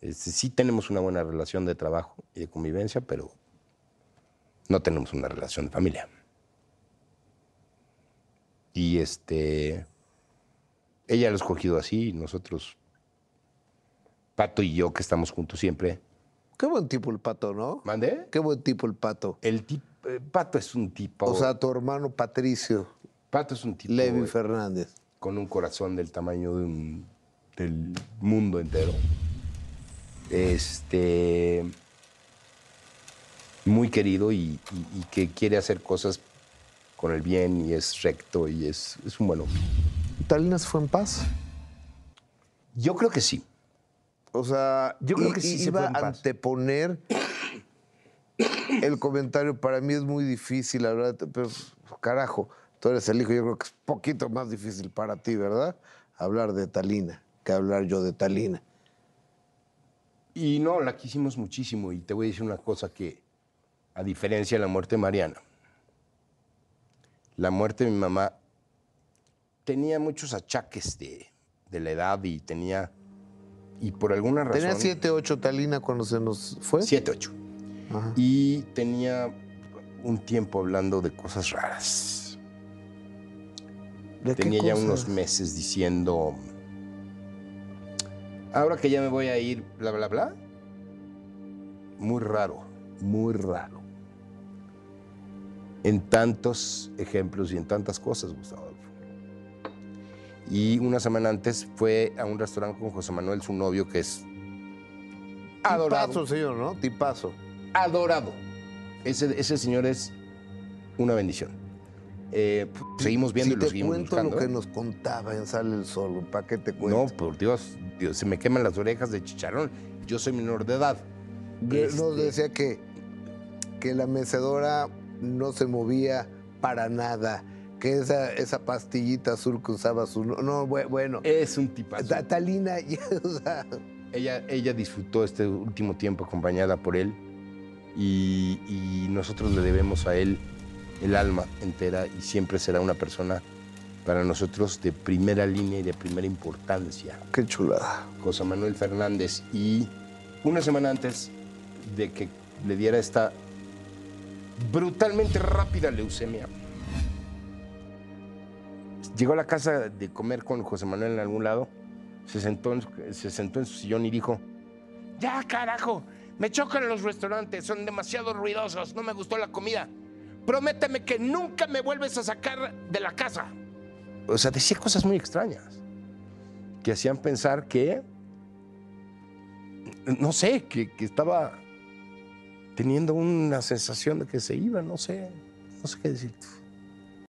Este, sí tenemos una buena relación de trabajo y de convivencia, pero no tenemos una relación de familia. Y este, ella lo ha escogido así, y nosotros, Pato y yo, que estamos juntos siempre. Qué buen tipo el pato, ¿no? ¿Mande? Qué buen tipo el pato. El tipo, Pato es un tipo. O sea, tu hermano Patricio. Pato es un tipo. Levi Fernández. Con un corazón del tamaño de un, del mundo entero. Este. Muy querido y, y- y que quiere hacer cosas con el bien y es recto y es, es un buen hombre. ¿Talina se fue en paz? Yo creo que sí. O sea, Yo creo que sí iba a anteponer el comentario. Para mí es muy difícil hablar, de- pero carajo, tú eres el hijo, yo creo que es poquito más difícil para ti, ¿verdad? Hablar de Talina que hablar yo de Talina. Y no, la quisimos muchísimo. Y te voy a decir una cosa que, a diferencia de la muerte de Mariana, la muerte de mi mamá tenía muchos achaques de, de la edad y tenía, y por alguna razón... Tenía 7, 8 Talina cuando se nos fue. 7, 8. Ajá. Y tenía un tiempo hablando de cosas raras. ¿De qué Tenía ya unos meses diciendo, ahora que ya me voy a ir, bla, bla, bla. Muy raro, muy raro. En tantos ejemplos y en tantas cosas, Gustavo. Adolfo. Y una semana antes fue a un restaurante con José Manuel, su novio, que es adorado Tipazo, señor, ¿no? Tipazo. adorado. Ese, ese señor es una bendición. Eh, p- seguimos viendo si y lo te seguimos cuento buscando. lo que ¿eh? nos contaba en Sale el Sol, ¿para qué te cuento? No, por Dios, Dios, se me queman las orejas de chicharrón. Yo soy menor de edad. Nos Este, decía que, que la mecedora no se movía para nada, que esa, esa pastillita azul que usaba su... No, no, bue- bueno, Es un tipazo. Ta- Talina, ya, o sea, Ella, ella disfrutó este último tiempo acompañada por él y, y nosotros le debemos a él el alma entera y siempre será una persona para nosotros de primera línea y de primera importancia. qué chulada. José Manuel Fernández y una semana antes de que le diera esta brutalmente rápida leucemia, llegó a la casa de comer con José Manuel en algún lado, se sentó en, su- se sentó en su sillón y dijo, ya carajo, me chocan los restaurantes, son demasiado ruidosos, no me gustó la comida. Prométeme que nunca me vuelves a sacar de la casa. O sea, decía cosas muy extrañas que hacían pensar que, no sé, que, que estaba teniendo una sensación de que se iba, no sé, no sé qué decir.